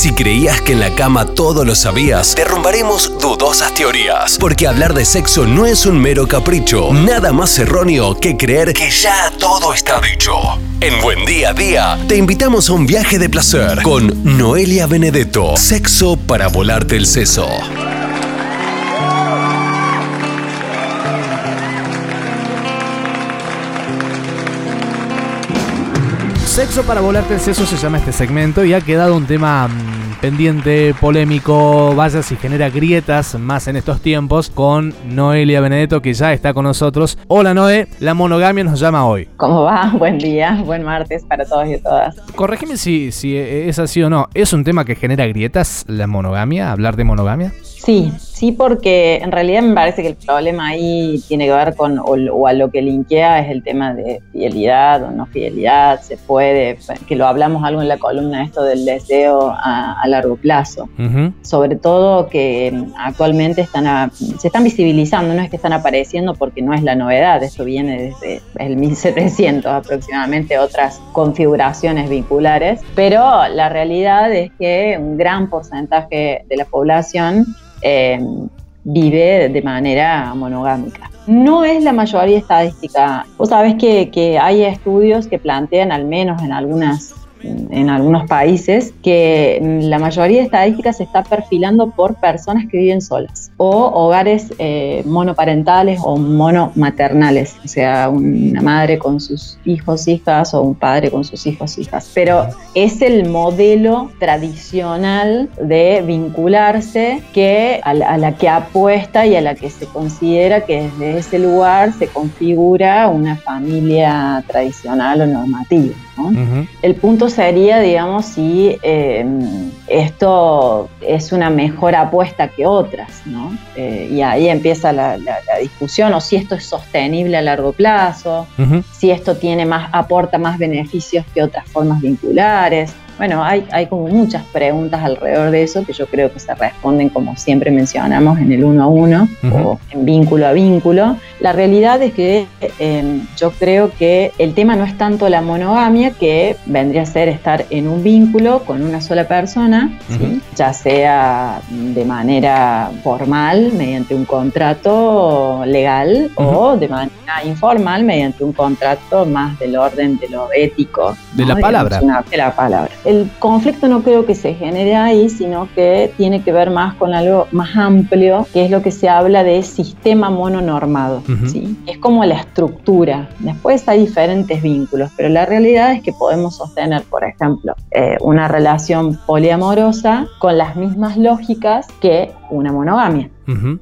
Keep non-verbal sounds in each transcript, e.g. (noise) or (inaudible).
Si creías que en la cama todo lo sabías, derrumbaremos dudosas teorías. Porque hablar de sexo no es un mero capricho, nada más erróneo que creer que ya todo está dicho. En Buen Día a Día, te invitamos a un viaje de placer con Noelia Benedetto. Sexo para volarte el seso. Sexo para volarte el seso se llama este segmento y ha quedado un tema mm, pendiente, polémico, vaya si genera grietas más en estos tiempos con Noelia Benedetto que ya está con nosotros. Hola Noé, la monogamia nos llama hoy. ¿Cómo va? (laughs) Buen día, buen martes para todos y todas. Corregime si, si es así o no. ¿Es un tema que genera grietas la monogamia? ¿Hablar de monogamia? Sí, sí, porque en realidad me parece que el problema ahí tiene que ver con, o, a lo que linkea es el tema de fidelidad o no fidelidad, se puede, que lo hablamos algo en la columna, esto del deseo a, largo plazo. Sobre todo que actualmente están se están visibilizando, no es que están apareciendo porque no es la novedad, esto viene desde el (laughs) 1700 aproximadamente, otras configuraciones vinculares, pero la realidad es que un gran porcentaje de la población Em, vive de manera monogámica. No es la mayoría estadística. Vos sabés que, que hay estudios que plantean, al menos en algunas en algunos países que la mayoría de estadísticas se está perfilando por personas que viven solas o hogares eh, monoparentales o monomaternales, o sea, una madre con sus hijos, hijas o un padre con sus hijos, hijas. Pero es el modelo tradicional de vincularse que a la que apuesta y a la que se considera que desde ese lugar se configura una familia tradicional o normativa. El punto sería, digamos, si eh, esto es una mejor apuesta que otras, ¿no? Eh, y ahí empieza la, discusión, o si esto es sostenible a largo plazo, si esto tiene más, aporta más beneficios que otras formas vinculares. Bueno, hay, hay como muchas preguntas alrededor de eso que yo creo que se responden como siempre mencionamos en el uno a uno o en vínculo a vínculo. La realidad es que em, yo creo que el tema no es tanto la monogamia, que vendría a ser estar en un vínculo con una sola persona, ya sea de manera formal, mediante un contrato legal, o de manera informal, mediante un contrato más del orden de lo ético. De la palabra. de la palabra el conflicto no creo que se genere ahí, sino que tiene que ver más con algo más amplio, que es lo que se habla de sistema mononormado. ¿sí? Es como la estructura. Después hay diferentes vínculos, pero la realidad es que podemos sostener, por ejemplo, eh, una relación poliamorosa con las mismas lógicas que una monogamia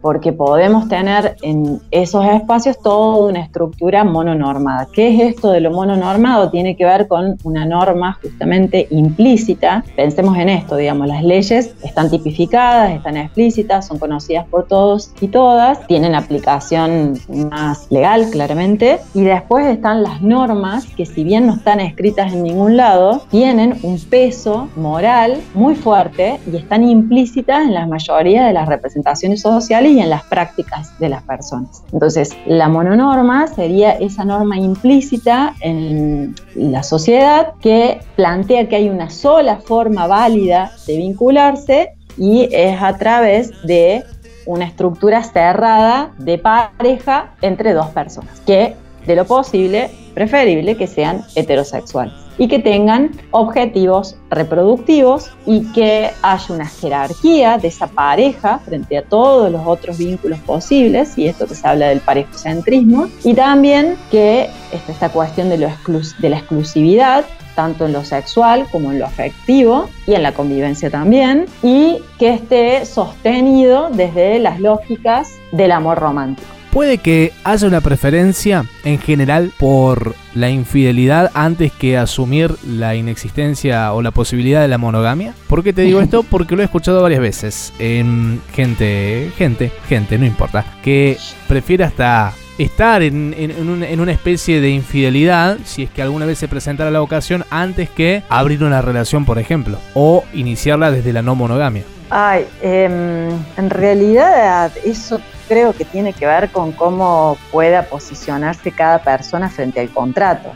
porque podemos tener en esos espacios toda una estructura mononormada. ¿Qué es esto de lo mononormado? Tiene que ver con una norma justamente implícita. Pensemos en esto, digamos, las leyes están tipificadas, están explícitas, son conocidas por todos y todas, tienen aplicación más legal claramente, y después están las normas que si bien no están escritas en ningún lado, tienen un peso moral muy fuerte y están implícitas en la mayoría de las representaciones sociales y en las prácticas de las personas. Entonces, la mononorma sería esa norma implícita en la sociedad que plantea que hay una sola forma válida de vincularse y es a través de una estructura cerrada de pareja entre dos personas, que de lo posible, preferible que sean heterosexuales y que tengan objetivos reproductivos y que haya una jerarquía de esa pareja frente a todos los otros vínculos posibles, y esto que se habla del parejocentrismo, y también que esta, cuestión de, de la exclusividad tanto en lo sexual como en lo afectivo y en la convivencia también, y que esté sostenido desde las lógicas del amor romántico puede que haya una preferencia en general por la infidelidad antes que asumir la inexistencia o la posibilidad de la monogamia. ¿Por qué te digo esto? (laughs) Porque lo he escuchado varias veces en gente, gente, gente, no importa, que prefiere hasta estar en, en, una especie de infidelidad, si es que alguna vez se presentara la ocasión, antes que abrir una relación, por ejemplo, o iniciarla desde la no monogamia. Ay, em, en realidad eso creo que tiene que ver con cómo pueda posicionarse cada persona frente al contrato.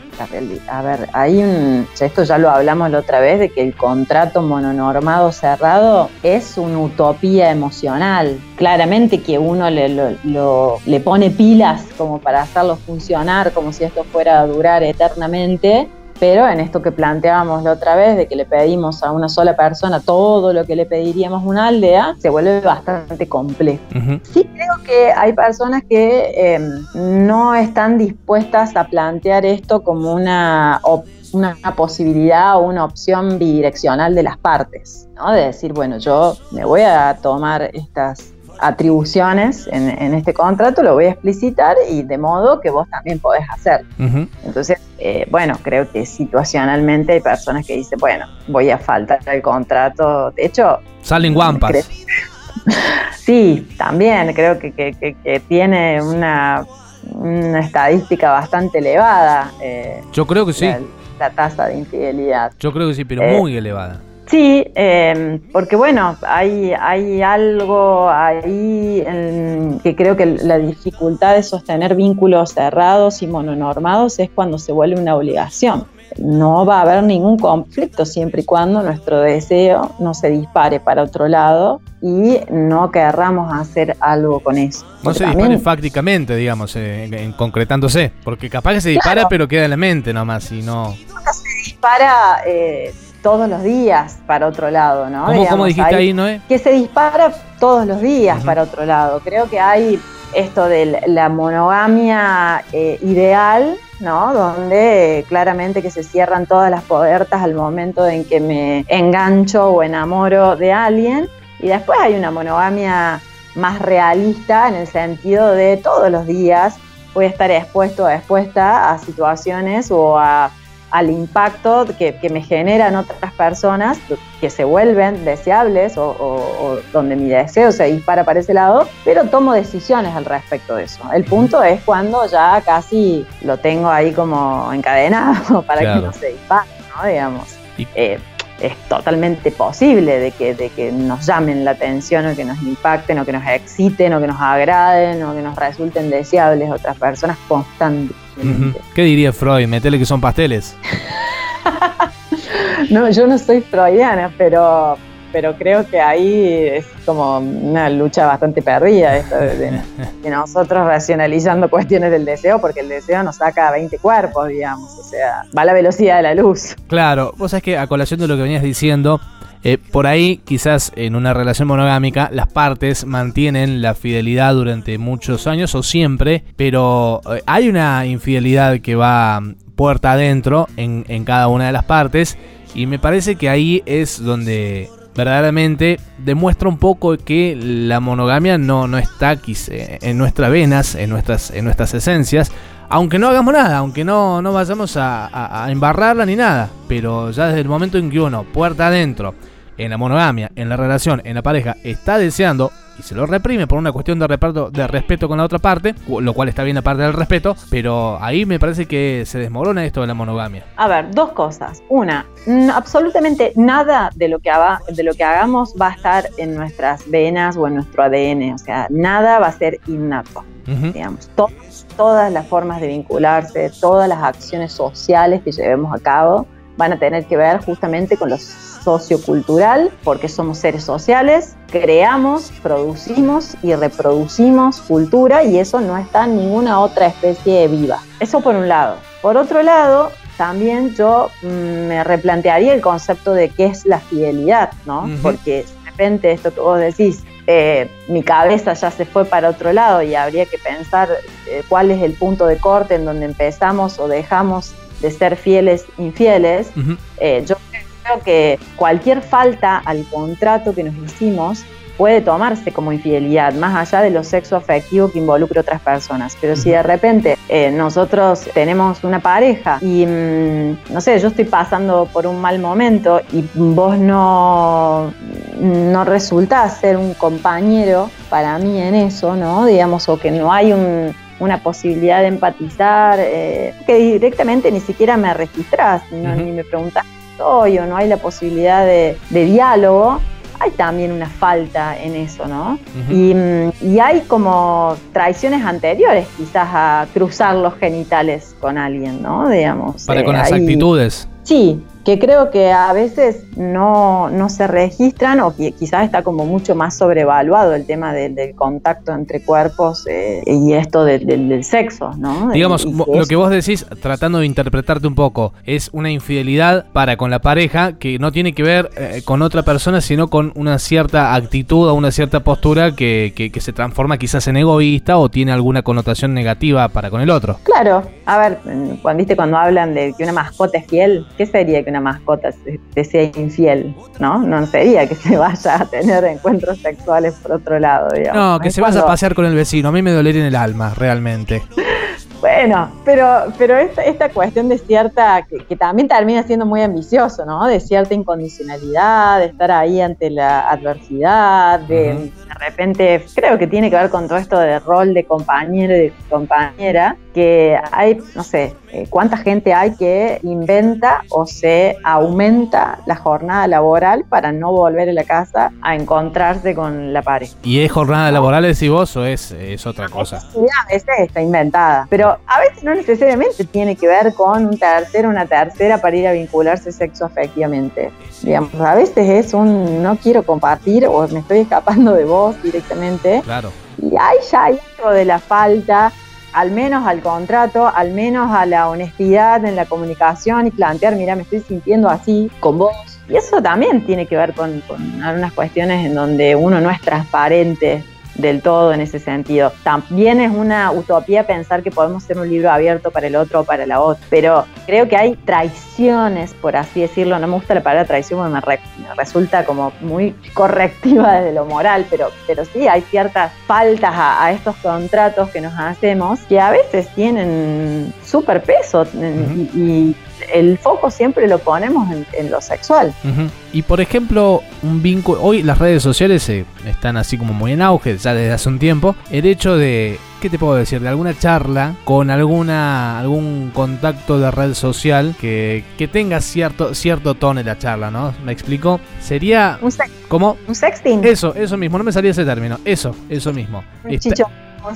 A ver, hay un, esto ya lo hablamos la otra vez, de que el contrato mononormado cerrado es una utopía emocional. Claramente que uno le, le pone pilas como para hacerlo funcionar, como si esto fuera a durar eternamente, pero en esto que planteábamos la otra vez, de que le pedimos a una sola persona todo lo que le pediríamos a una aldea, se vuelve bastante complejo. Sí creo que hay personas que em, no están dispuestas a plantear esto como una una posibilidad o una opción bidireccional de las partes, ¿no? De decir, bueno, yo me voy a tomar estas atribuciones en, este contrato, lo voy a explicitar y de modo que vos también podés hacer. Entonces, eh, bueno, creo que situacionalmente hay personas que dicen, bueno, voy a faltar el contrato. De hecho, salen guampas. (laughs) Sí, también creo que, tiene una, estadística bastante elevada. Eh, Yo creo que sí. La, tasa de infidelidad. Yo creo que sí, pero muy eh, elevada. Sí, em, porque bueno, hay, hay algo ahí que creo que la dificultad de sostener vínculos cerrados y mononormados es cuando se vuelve una obligación. No va a haber ningún conflicto siempre y cuando nuestro deseo no se dispare para otro lado y no querramos hacer algo con eso. No se dispare fácticamente, digamos, eh, en, concretándose, porque capaz que se dispara pero queda en la mente nomás y no... Se dispara... Eh, todos los días para otro lado, ¿no? ¿Cómo, dijiste ahí, Noé? Que se dispara todos los días para otro lado. Creo que hay esto de la monogamia eh, ideal, ¿no? Donde claramente que se cierran todas las puertas al momento en que me engancho o enamoro de alguien. Y después hay una monogamia más realista en el sentido de todos los días voy a estar expuesto o expuesta a situaciones o a al impacto que, me generan otras personas que se vuelven deseables o, donde mi deseo se dispara para ese lado, pero tomo decisiones al respecto de eso. El punto es cuando ya casi lo tengo ahí como encadenado (laughs) para que no se dispare, ¿no? Digamos. Eh, es totalmente posible de que, de que nos llamen la atención o que nos impacten o que nos exciten o que nos agraden o que nos resulten deseables otras personas constantes. ¿Qué diría Freud? Metele que son pasteles. (laughs) no, yo no soy freudiana, pero, pero creo que ahí es como una lucha bastante perdida esto de, (laughs) nosotros racionalizando cuestiones del deseo, porque el deseo nos saca 20 cuerpos, digamos, o sea, va a la velocidad de la luz. Claro, vos sabés que a colación de lo que venías diciendo, eh, por ahí, quizás en una relación monogámica, las partes mantienen la fidelidad durante muchos años o siempre, pero eh, hay una infidelidad que va puerta adentro en, cada una de las partes y me parece que ahí es donde verdaderamente demuestra un poco que la monogamia no, no está eh, en nuestras venas, en nuestras, en nuestras esencias, aunque no hagamos nada, aunque no, no vayamos a, embarrarla ni nada, pero ya desde el momento en que uno, puerta adentro, en la monogamia, en la relación, en la pareja, está deseando y se lo reprime por una cuestión de, reparto, de respeto con la otra parte, lo cual está bien aparte del respeto, pero ahí me parece que se desmorona esto de la monogamia. A ver, dos cosas. Una, absolutamente nada de lo, que de lo que hagamos va a estar en nuestras venas o en nuestro ADN, o sea, nada va a ser innato. Digamos, todas las formas de vincularse, todas las acciones sociales que llevemos a cabo van a tener que ver justamente con los sociocultural, porque somos seres sociales, creamos, producimos y reproducimos cultura y eso no está en ninguna otra especie viva. Eso por un lado. Por otro lado, también yo mm, me replantearía el concepto de qué es la fidelidad, ¿no? Porque de repente esto que vos decís, eh, mi cabeza ya se fue para otro lado y habría que pensar eh, cuál es el punto de corte en donde empezamos o dejamos de ser fieles, infieles. Eh, yo que cualquier falta al contrato que nos hicimos puede tomarse como infidelidad, más allá de lo sexo afectivo que involucre otras personas. Pero si de repente eh, nosotros tenemos una pareja y, mm, no sé, yo estoy pasando por un mal momento y vos no, no resultás ser un compañero para mí en eso, ¿no? Digamos, o que no hay una posibilidad de empatizar, eh, que directamente ni siquiera me registrás, ni me preguntás o no hay la posibilidad de, diálogo, hay también una falta en eso, ¿no? y, mm, y, hay como traiciones anteriores quizás a cruzar los genitales con alguien, ¿no? Digamos. Para con las actitudes. Sí, que creo que a veces no, no se registran o que quizás está como mucho más sobrevaluado el tema del contacto entre cuerpos eh, y esto del sexo, ¿no? Digamos, lo que vos decís, tratando de interpretarte un poco, es una infidelidad para con la pareja que no tiene que ver eh, con otra persona, sino con una cierta actitud o una cierta postura que, que, se transforma quizás en egoísta o tiene alguna connotación negativa para con el otro. Claro, a ver, cuando, ¿viste? cuando hablan de que una mascota es fiel, ¿qué sería que una mascota te sea infiel, ¿no? No sería que se vaya a tener encuentros sexuales por otro lado, digamos. No, que se vaya a pasear con el vecino, a mí me dolería en el alma, realmente. (laughs) Bueno, pero, pero esta, esta cuestión de cierta, que, también termina siendo muy ambicioso, ¿no? De cierta incondicionalidad, de estar ahí ante la adversidad, de, de repente, creo que tiene que ver con todo esto de rol de compañero y de compañera, que hay, no sé, eh, cuánta gente hay que inventa o se aumenta la jornada laboral para no volver a la casa a encontrarse con la pareja. ¿Y es jornada laboral, decís vos, o es, es otra cosa? Sí, a veces está inventada, pero a veces no necesariamente tiene que ver con un tercero, una tercera para ir a vincularse sexo afectivamente. Digamos, a veces es un no quiero compartir o me estoy escapando de vos directamente. Claro. Y ahí ya hay algo de la falta al menos al contrato, al menos a la honestidad en la comunicación y plantear, mira, me estoy sintiendo así con vos. Y eso también tiene que ver con, con algunas cuestiones en donde uno no es transparente del todo en ese sentido. También es una utopía pensar que podemos ser un libro abierto para el otro o para la otra, pero creo que hay traiciones, por así decirlo, no me gusta la palabra traición porque me, resulta como muy correctiva (laughs) desde lo moral, pero, pero sí hay ciertas faltas a, estos contratos que nos hacemos que a veces tienen súper peso y el foco siempre lo ponemos en, lo sexual. Y por ejemplo, un vínculo, hoy las redes sociales eh, están así como muy en auge, ya desde hace un tiempo, el hecho de, ¿qué te puedo decir? De alguna charla con alguna algún contacto de red social que, que tenga cierto, cierto tono en la charla, ¿no? ¿Me explico? Sería... Un ¿Cómo? Un sexting. Eso, eso mismo, no me salía ese término. Eso, eso mismo. Un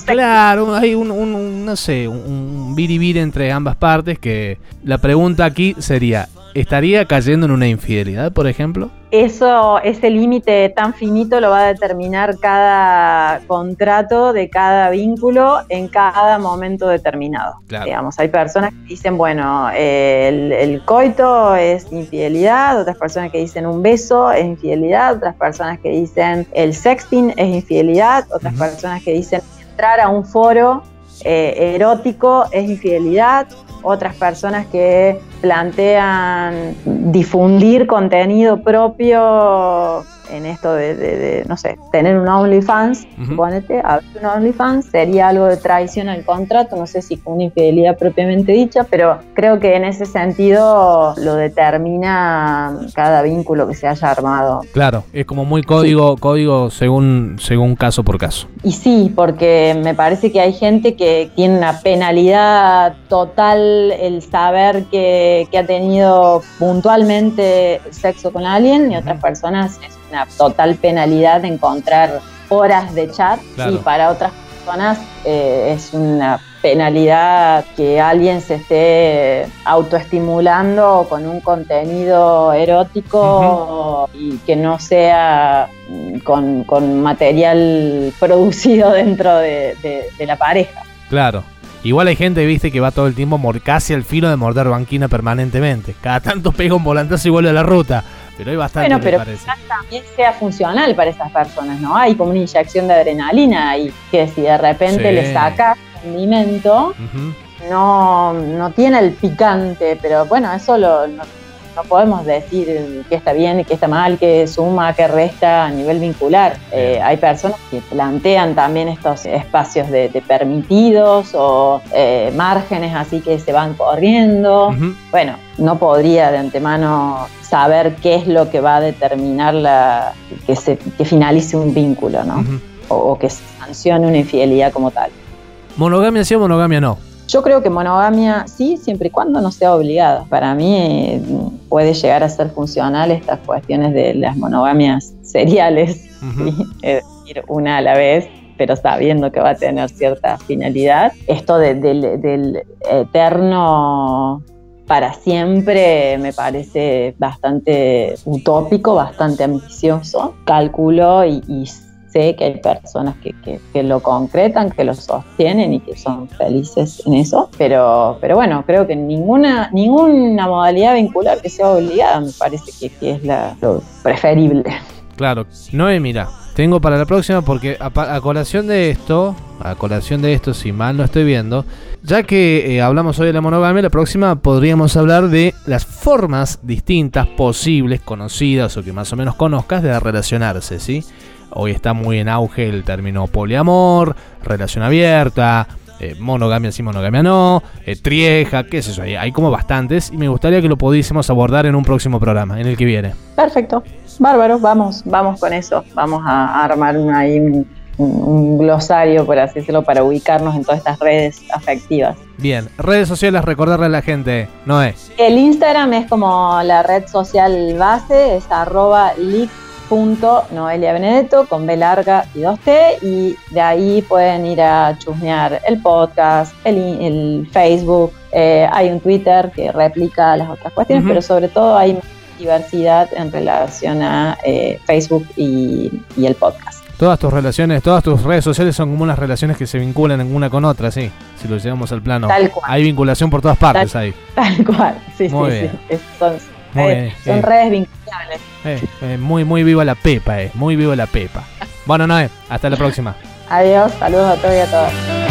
Claro, hay un, un, no sé, un biribir entre ambas partes que la pregunta aquí sería, ¿estaría cayendo en una infidelidad, por ejemplo? Eso, ese límite tan finito lo va a determinar cada contrato de cada vínculo en cada momento determinado. Digamos, hay personas que dicen, bueno, el, el, coito es infidelidad, otras personas que dicen un beso es infidelidad, otras personas que dicen el sexting es infidelidad, otras personas que dicen entrar a un foro eh, erótico es infidelidad, otras personas que plantean difundir contenido propio en esto de, no sé, tener un OnlyFans, suponete, abrir un OnlyFans sería algo de traición al contrato, no sé si con una infidelidad propiamente dicha, pero creo que en ese sentido lo determina cada vínculo que se haya armado. Claro, es como muy código, código según, según caso por caso. Y sí, porque me parece que hay gente que tiene una penalidad total el saber que, ha tenido puntualmente sexo con alguien y otras personas una total penalidad encontrar horas de chat y para otras personas eh, es una penalidad que alguien se esté autoestimulando con un contenido erótico y que no sea con, material (laughs) producido dentro de, la pareja. Claro. Igual hay gente, viste, que va todo el tiempo casi al filo de morder banquina permanentemente. Cada tanto pega un volantazo y vuelve a la ruta. Pero hay bastante, bueno, pero también sea funcional para esas personas, ¿no? Hay como una inyección de adrenalina y que si de repente le sacas condimento, no, no tiene el picante, pero bueno, eso lo, no, podemos decir que está bien y que está mal, que suma, que resta a nivel vincular. Eh, hay personas que plantean también estos espacios de, permitidos o eh, márgenes así que se van corriendo. Bueno, no podría de antemano saber qué es lo que va a determinar la, que, se, que finalice un vínculo, ¿no? o, que se sancione una infidelidad como tal. ¿Monogamia sí o monogamia no? Yo creo que monogamia sí, siempre y cuando no sea obligada. Para mí eh, puede llegar a ser funcional estas cuestiones de las monogamias seriales, es decir, una a la vez, pero sabiendo que va a tener cierta finalidad. Esto del eterno para siempre me parece bastante utópico, bastante ambicioso. Calculo y, sé que hay personas que, lo concretan, que lo sostienen y que son felices en eso, pero, pero bueno, creo que ninguna, ninguna modalidad vincular que sea obligada me parece que, es la, preferible. Claro, Noé, mira, tengo para la próxima porque a, colación de esto, a colación de esto, si mal no estoy viendo, ya que eh, hablamos hoy de la monogamia, la próxima podríamos hablar de las formas distintas, posibles, conocidas o que más o menos conozcas de relacionarse, ¿sí? Hoy está muy en auge el término poliamor, relación abierta, eh, monogamia sí, monogamia no, eh, trieja, qué es eso, hay, hay como bastantes y me gustaría que lo pudiésemos abordar en un próximo programa, en el que viene. Perfecto, bárbaro, vamos, vamos con eso, vamos a armar ahí un, glosario, por así decirlo, para ubicarnos en todas estas redes afectivas. Bien, redes sociales, recordarle a la gente, no es. El Instagram es como la red social base, es arroba Noelia Benedetto con B larga y 2T y de ahí pueden ir a chusmear el podcast, el, Facebook, eh, hay un Twitter que replica las otras cuestiones, pero sobre todo hay diversidad en relación a eh, Facebook y, el podcast. Todas tus relaciones, todas tus redes sociales son como unas relaciones que se vinculan en una con otra, sí, si lo llevamos al plano. Tal cual. Hay vinculación por todas partes ahí. (laughs) Tal cual, sí, sí, sí. Son, eh, redes vinculables. Eh, eh, muy, muy viva la Pepa, eh. Muy viva la Pepa. Bueno, Noé, hasta la (laughs) próxima. Adiós, saludos a todos y a todas.